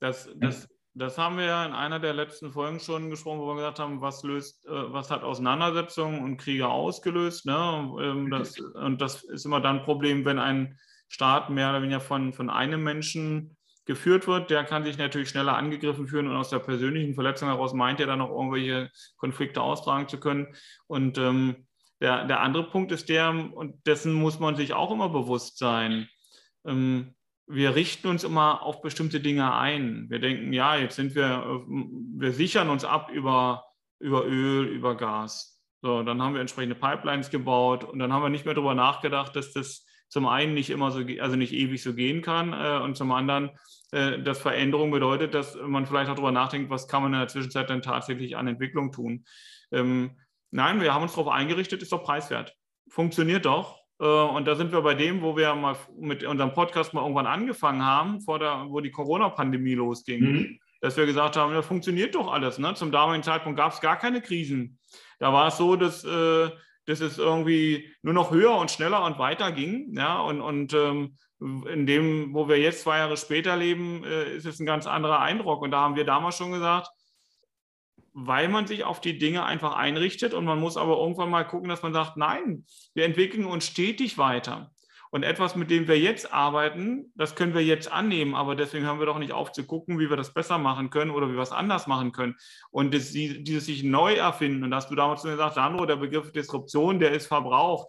Das, das, das haben wir ja in einer der letzten Folgen schon gesprochen, wo wir gesagt haben, was löst, äh, was hat Auseinandersetzungen und Kriege ausgelöst. Ne? Ähm, das, und das ist immer dann ein Problem, wenn ein Staat mehr oder weniger von, von einem Menschen geführt wird, der kann sich natürlich schneller angegriffen fühlen und aus der persönlichen Verletzung heraus meint er dann noch irgendwelche Konflikte austragen zu können. Und ähm, der, der andere Punkt ist der, und dessen muss man sich auch immer bewusst sein. Ähm, wir richten uns immer auf bestimmte Dinge ein. Wir denken, ja, jetzt sind wir, wir sichern uns ab über, über Öl, über Gas. So, dann haben wir entsprechende Pipelines gebaut und dann haben wir nicht mehr darüber nachgedacht, dass das zum einen nicht immer so, also nicht ewig so gehen kann äh, und zum anderen, äh, dass Veränderung bedeutet, dass man vielleicht auch darüber nachdenkt, was kann man in der Zwischenzeit dann tatsächlich an Entwicklung tun. Ähm, nein, wir haben uns darauf eingerichtet, ist doch preiswert. Funktioniert doch. Äh, und da sind wir bei dem, wo wir mal mit unserem Podcast mal irgendwann angefangen haben, vor der, wo die Corona-Pandemie losging. Mhm. Dass wir gesagt haben, das funktioniert doch alles. Ne? Zum damaligen Zeitpunkt gab es gar keine Krisen. Da war es so, dass äh, dass es irgendwie nur noch höher und schneller und weiter ging. Ja, und, und ähm, in dem, wo wir jetzt zwei Jahre später leben, äh, ist es ein ganz anderer Eindruck. Und da haben wir damals schon gesagt, weil man sich auf die Dinge einfach einrichtet und man muss aber irgendwann mal gucken, dass man sagt, nein, wir entwickeln uns stetig weiter. Und etwas, mit dem wir jetzt arbeiten, das können wir jetzt annehmen, aber deswegen haben wir doch nicht auf zu gucken, wie wir das besser machen können oder wie wir es anders machen können. Und das, dieses sich neu erfinden, und da hast du damals gesagt, Sandro, der Begriff Disruption, der ist verbraucht.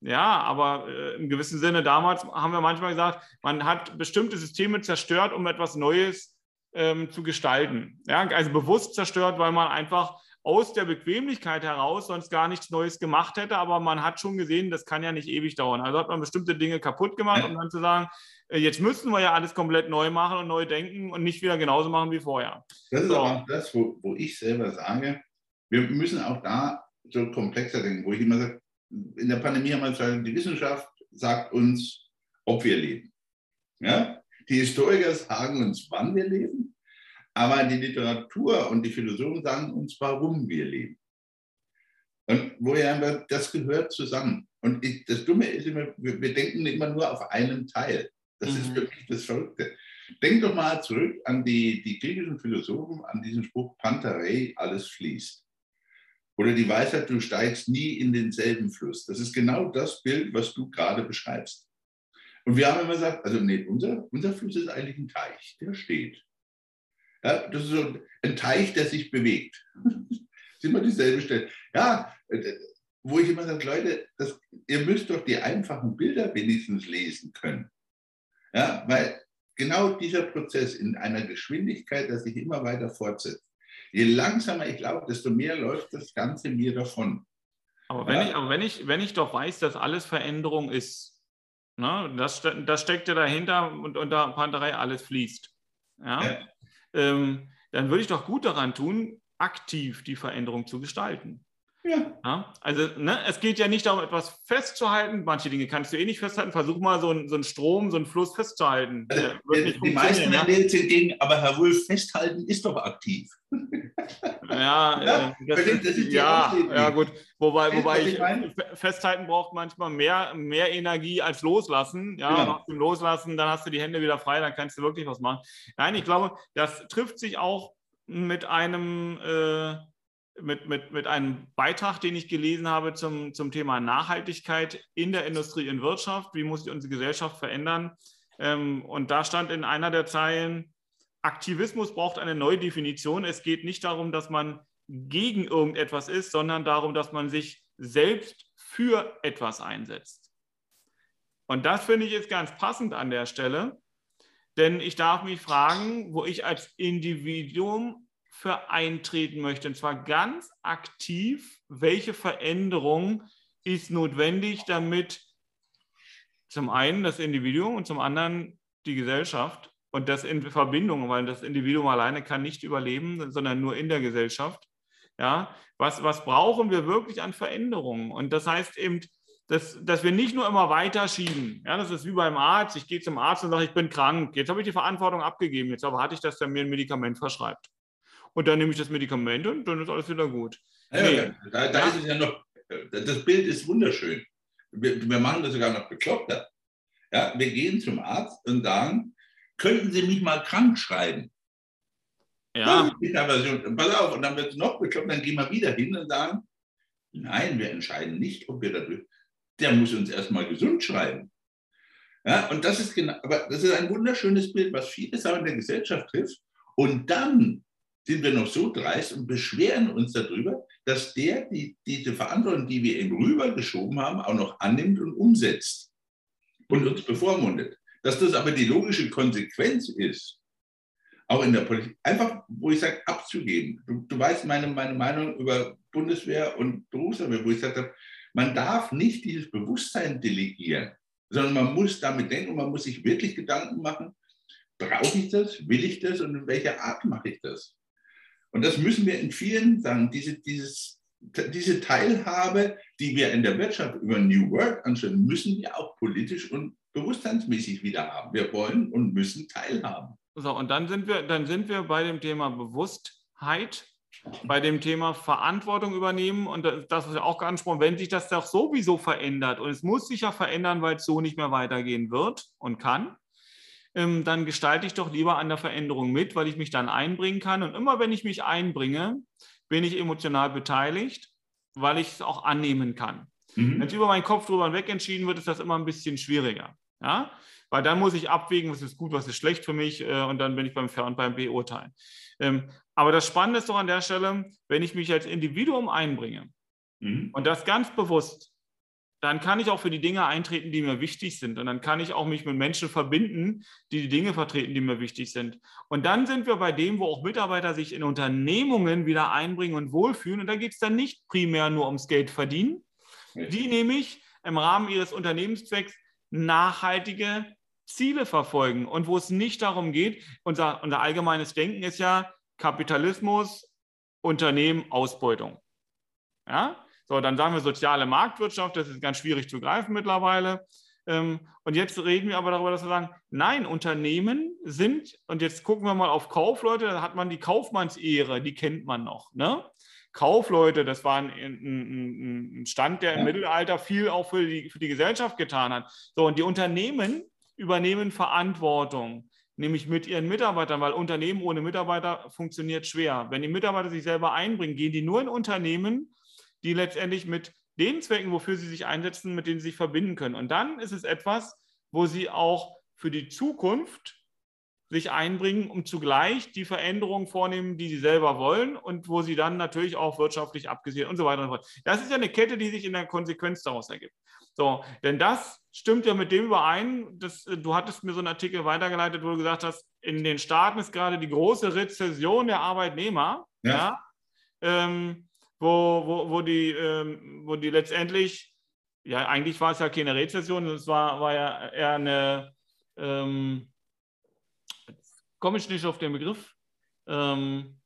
Ja, aber äh, im gewissen Sinne damals haben wir manchmal gesagt, man hat bestimmte Systeme zerstört, um etwas Neues ähm, zu gestalten. Ja, also bewusst zerstört, weil man einfach aus der Bequemlichkeit heraus sonst gar nichts Neues gemacht hätte, aber man hat schon gesehen, das kann ja nicht ewig dauern. Also hat man bestimmte Dinge kaputt gemacht, um dann zu sagen, äh, jetzt müssen wir ja alles komplett neu machen und neu denken und nicht wieder genauso machen wie vorher. Das ist so. auch das, wo, wo ich selber sage, wir müssen auch da so komplexer denken, wo ich immer sage, in der Pandemie haben wir gesagt, die Wissenschaft sagt uns, ob wir leben. Ja? Die Historiker sagen uns, wann wir leben. Aber die Literatur und die Philosophen sagen uns, warum wir leben. Und woher das gehört zusammen. Und ich, das Dumme ist immer, wir, wir, denken immer nur auf einen Teil. Das mhm. ist wirklich das Verrückte. Denk doch mal zurück an die, die griechischen Philosophen, an diesen Spruch Pantarei, alles fließt. Oder die Weisheit, du steigst nie in denselben Fluss. Das ist genau das Bild, was du gerade beschreibst. Und wir haben immer gesagt, also nee, unser, unser Fluss ist eigentlich ein Teich, der steht. Ja, das ist so ein Teich, der sich bewegt. das ist immer dieselbe Stelle. Ja, äh, wo ich immer sage, Leute, das, ihr müsst doch die einfachen Bilder wenigstens lesen können. Ja, weil genau dieser Prozess in einer Geschwindigkeit, dass sich immer weiter fortsetzt. Je langsamer ich laufe, desto mehr läuft das Ganze mir davon. Aber wenn, ja. ich, aber wenn, ich, wenn ich doch weiß, dass alles Veränderung ist, ne, das, das steckt ja dahinter und unter Panterei alles fließt, ja, ja. Ähm, dann würde ich doch gut daran tun, aktiv die Veränderung zu gestalten. Ja. ja. also ne, es geht ja nicht darum, etwas festzuhalten. Manche Dinge kannst du eh nicht festhalten. Versuch mal so einen, so einen Strom, so einen Fluss festzuhalten. Also, die meisten ja? sind gegen, aber Herr Wolf, festhalten ist doch aktiv. Ja, ja, äh, das, das ist ja, ja, gut. Wobei, wobei ich, festhalten braucht manchmal mehr, mehr Energie als loslassen. Ja, genau. nach dem Loslassen, dann hast du die Hände wieder frei, dann kannst du wirklich was machen. Nein, ich glaube, das trifft sich auch mit einem äh, mit, mit, mit einem Beitrag, den ich gelesen habe zum, zum Thema Nachhaltigkeit in der Industrie und Wirtschaft. Wie muss sich unsere Gesellschaft verändern? Ähm, und da stand in einer der Zeilen, Aktivismus braucht eine neue Definition. Es geht nicht darum, dass man gegen irgendetwas ist, sondern darum, dass man sich selbst für etwas einsetzt. Und das finde ich jetzt ganz passend an der Stelle, denn ich darf mich fragen, wo ich als Individuum für eintreten möchte. Und zwar ganz aktiv, welche Veränderung ist notwendig, damit zum einen das Individuum und zum anderen die Gesellschaft und das in Verbindung, weil das Individuum alleine kann nicht überleben, sondern nur in der Gesellschaft. Ja, was, was brauchen wir wirklich an Veränderungen? Und das heißt eben, dass, dass wir nicht nur immer weiterschieben. Ja, das ist wie beim Arzt. Ich gehe zum Arzt und sage, ich bin krank. Jetzt habe ich die Verantwortung abgegeben. Jetzt erwarte ich, dass er mir ein Medikament verschreibt und dann nehme ich das Medikament und dann ist alles wieder gut. Ja, nee. da, da ja. ist es ja noch, das Bild ist wunderschön. Wir, wir machen das sogar noch bekloppter. Ja, wir gehen zum Arzt und sagen, könnten Sie mich mal krank schreiben? Ja. Pass auf, und dann wird es noch bekloppt, dann gehen wir wieder hin und sagen, nein, wir entscheiden nicht, ob wir dadurch, der muss uns erstmal gesund schreiben. Ja, und das ist genau, aber das ist ein wunderschönes Bild, was viele Sachen der Gesellschaft trifft. Und dann sind wir noch so dreist und beschweren uns darüber, dass der die, diese Verantwortung, die wir ihm rübergeschoben haben, auch noch annimmt und umsetzt und uns bevormundet. Dass das aber die logische Konsequenz ist, auch in der Politik, einfach, wo ich sage, abzugeben. Du, du weißt meine, meine Meinung über Bundeswehr und Berufsarmee, wo ich sage, man darf nicht dieses Bewusstsein delegieren, sondern man muss damit denken, man muss sich wirklich Gedanken machen, brauche ich das, will ich das und in welcher Art mache ich das? Und das müssen wir in vielen sagen, diese, dieses, diese Teilhabe, die wir in der Wirtschaft über New Work anstellen, müssen wir auch politisch und bewusstseinsmäßig wieder haben. Wir wollen und müssen teilhaben. So, und dann sind wir, dann sind wir bei dem Thema Bewusstheit, bei dem Thema Verantwortung übernehmen. Und das ist ja auch angesprochen, wenn sich das doch sowieso verändert und es muss sich ja verändern, weil es so nicht mehr weitergehen wird und kann, ähm, dann gestalte ich doch lieber an der Veränderung mit, weil ich mich dann einbringen kann. Und immer wenn ich mich einbringe, bin ich emotional beteiligt, weil ich es auch annehmen kann. Mhm. Wenn es über meinen Kopf drüber weg entschieden wird, ist das immer ein bisschen schwieriger. Ja? Weil dann muss ich abwägen, was ist gut, was ist schlecht für mich äh, und dann bin ich beim Fair und beim Beurteilen. Ähm, aber das Spannende ist doch an der Stelle, wenn ich mich als Individuum einbringe mhm. und das ganz bewusst, dann kann ich auch für die Dinge eintreten, die mir wichtig sind. Und dann kann ich auch mich mit Menschen verbinden, die die Dinge vertreten, die mir wichtig sind. Und dann sind wir bei dem, wo auch Mitarbeiter sich in Unternehmungen wieder einbringen und wohlfühlen. Und da geht es dann nicht primär nur ums Geld verdienen, die nämlich im Rahmen ihres Unternehmenszwecks nachhaltige Ziele verfolgen. Und wo es nicht darum geht, unser, unser allgemeines Denken ist ja Kapitalismus, Unternehmen, Ausbeutung. Ja? So, dann sagen wir soziale Marktwirtschaft, das ist ganz schwierig zu greifen mittlerweile. Ähm, und jetzt reden wir aber darüber, dass wir sagen, nein, Unternehmen sind, und jetzt gucken wir mal auf Kaufleute, da hat man die Kaufmannsehre, die kennt man noch. Ne? Kaufleute, das war ein, ein, ein Stand, der im ja. Mittelalter viel auch für die, für die Gesellschaft getan hat. So, und die Unternehmen übernehmen Verantwortung, nämlich mit ihren Mitarbeitern, weil Unternehmen ohne Mitarbeiter funktioniert schwer. Wenn die Mitarbeiter sich selber einbringen, gehen die nur in Unternehmen, die letztendlich mit den Zwecken, wofür sie sich einsetzen, mit denen sie sich verbinden können. Und dann ist es etwas, wo sie auch für die Zukunft sich einbringen, um zugleich die Veränderungen vornehmen, die sie selber wollen und wo sie dann natürlich auch wirtschaftlich abgesehen und so weiter und so fort. Das ist ja eine Kette, die sich in der Konsequenz daraus ergibt. So, denn das stimmt ja mit dem überein, dass äh, du hattest mir so einen Artikel weitergeleitet, wo du gesagt hast, in den Staaten ist gerade die große Rezession der Arbeitnehmer, ja, ja ähm, wo, wo, wo, die, ähm, wo die letztendlich, ja, eigentlich war es ja keine Rezession, es war, war ja eher eine, ähm, komme ich nicht auf den Begriff, ähm,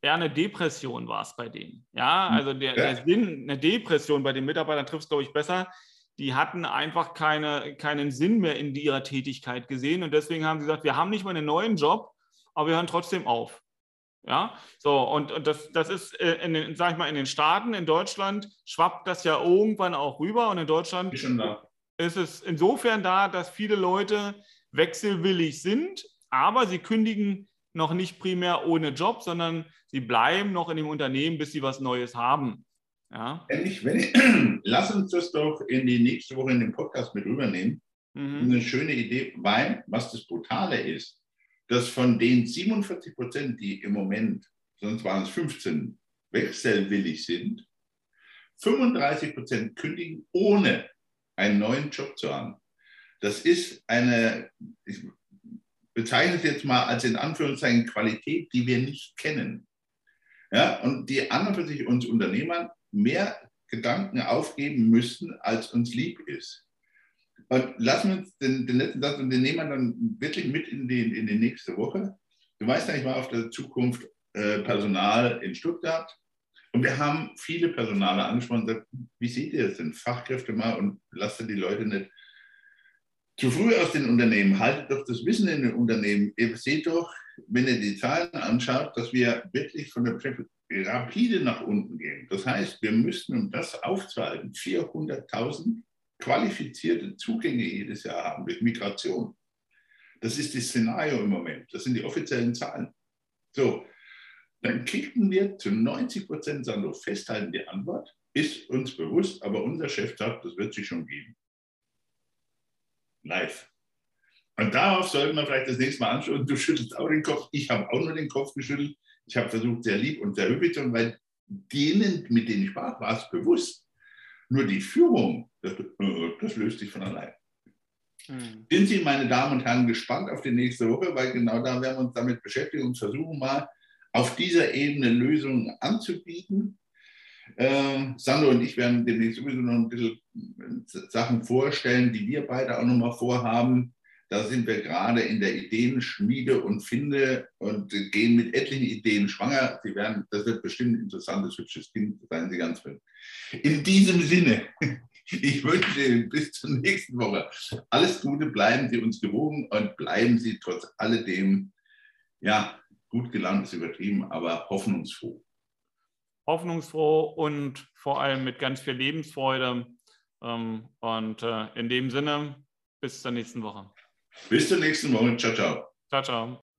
eher eine Depression war es bei denen. Ja, hm. also der, der Sinn, eine Depression bei den Mitarbeitern trifft es, glaube ich, besser. Die hatten einfach keine, keinen Sinn mehr in ihrer Tätigkeit gesehen und deswegen haben sie gesagt, wir haben nicht mal einen neuen Job, aber wir hören trotzdem auf. Ja, so und, und das, das ist, äh, in den, sag ich mal, in den Staaten, in Deutschland schwappt das ja irgendwann auch rüber und in Deutschland ist es insofern da, dass viele Leute wechselwillig sind, aber sie kündigen noch nicht primär ohne Job, sondern sie bleiben noch in dem Unternehmen, bis sie was Neues haben. Ja. Wenn ich, wenn ich, lass uns das doch in die nächste Woche in den Podcast mit rübernehmen. Mhm. Eine schöne Idee, weil was das Brutale ist, dass von den 47 Prozent, die im Moment, sonst waren es 15, wechselwillig sind, 35 Prozent kündigen, ohne einen neuen Job zu haben. Das ist eine, ich bezeichne es jetzt mal als in Anführungszeichen Qualität, die wir nicht kennen. Ja, und die anderen für sich uns Unternehmern mehr Gedanken aufgeben müssen, als uns lieb ist. Und lassen wir uns den, den letzten Satz und den nehmen wir dann wirklich mit in die, in die nächste Woche. Du weißt ja, ich war auf der Zukunft äh, Personal in Stuttgart und wir haben viele Personale angesprochen und gesagt, wie seht ihr das denn? Fachkräfte mal und lasst die Leute nicht zu früh aus den Unternehmen. Haltet doch das Wissen in den Unternehmen. Ihr seht doch, wenn ihr die Zahlen anschaut, dass wir wirklich von der Beschäftigung rapide nach unten gehen. Das heißt, wir müssten, um das aufzuhalten, 400.000 qualifizierte Zugänge jedes Jahr haben durch Migration. Das ist das Szenario im Moment. Das sind die offiziellen Zahlen. So, dann kriegten wir zu 90 Prozent Sando festhalten die Antwort, ist uns bewusst, aber unser Chef sagt, das wird sich schon geben. Live. Und darauf sollten wir vielleicht das nächste Mal anschauen. Du schüttelst auch den Kopf. Ich habe auch nur den Kopf geschüttelt. Ich habe versucht, sehr lieb und sehr höflich zu sein, weil denen, mit denen ich sprach, war es bewusst. Nur die Führung, das, das löst sich von allein. Mhm. Sind Sie, meine Damen und Herren, gespannt auf die nächste Woche, weil genau da werden wir uns damit beschäftigen und versuchen mal auf dieser Ebene Lösungen anzubieten. Äh, Sandro und ich werden demnächst sowieso noch ein bisschen Sachen vorstellen, die wir beide auch nochmal vorhaben. Da sind wir gerade in der Ideenschmiede und finde und gehen mit etlichen Ideen schwanger. Sie werden, das wird bestimmt ein interessantes, hübsches Kind, seien Sie ganz fit. In diesem Sinne, ich wünsche Ihnen bis zur nächsten Woche alles Gute, bleiben Sie uns gewogen und bleiben Sie trotz alledem, ja, gut gelaunt ist übertrieben, aber hoffnungsfroh. Hoffnungsfroh und vor allem mit ganz viel Lebensfreude. Ähm, und äh, in dem Sinne, bis zur nächsten Woche. Bis zur nächsten Woche. Ciao, ciao. Ciao, ciao.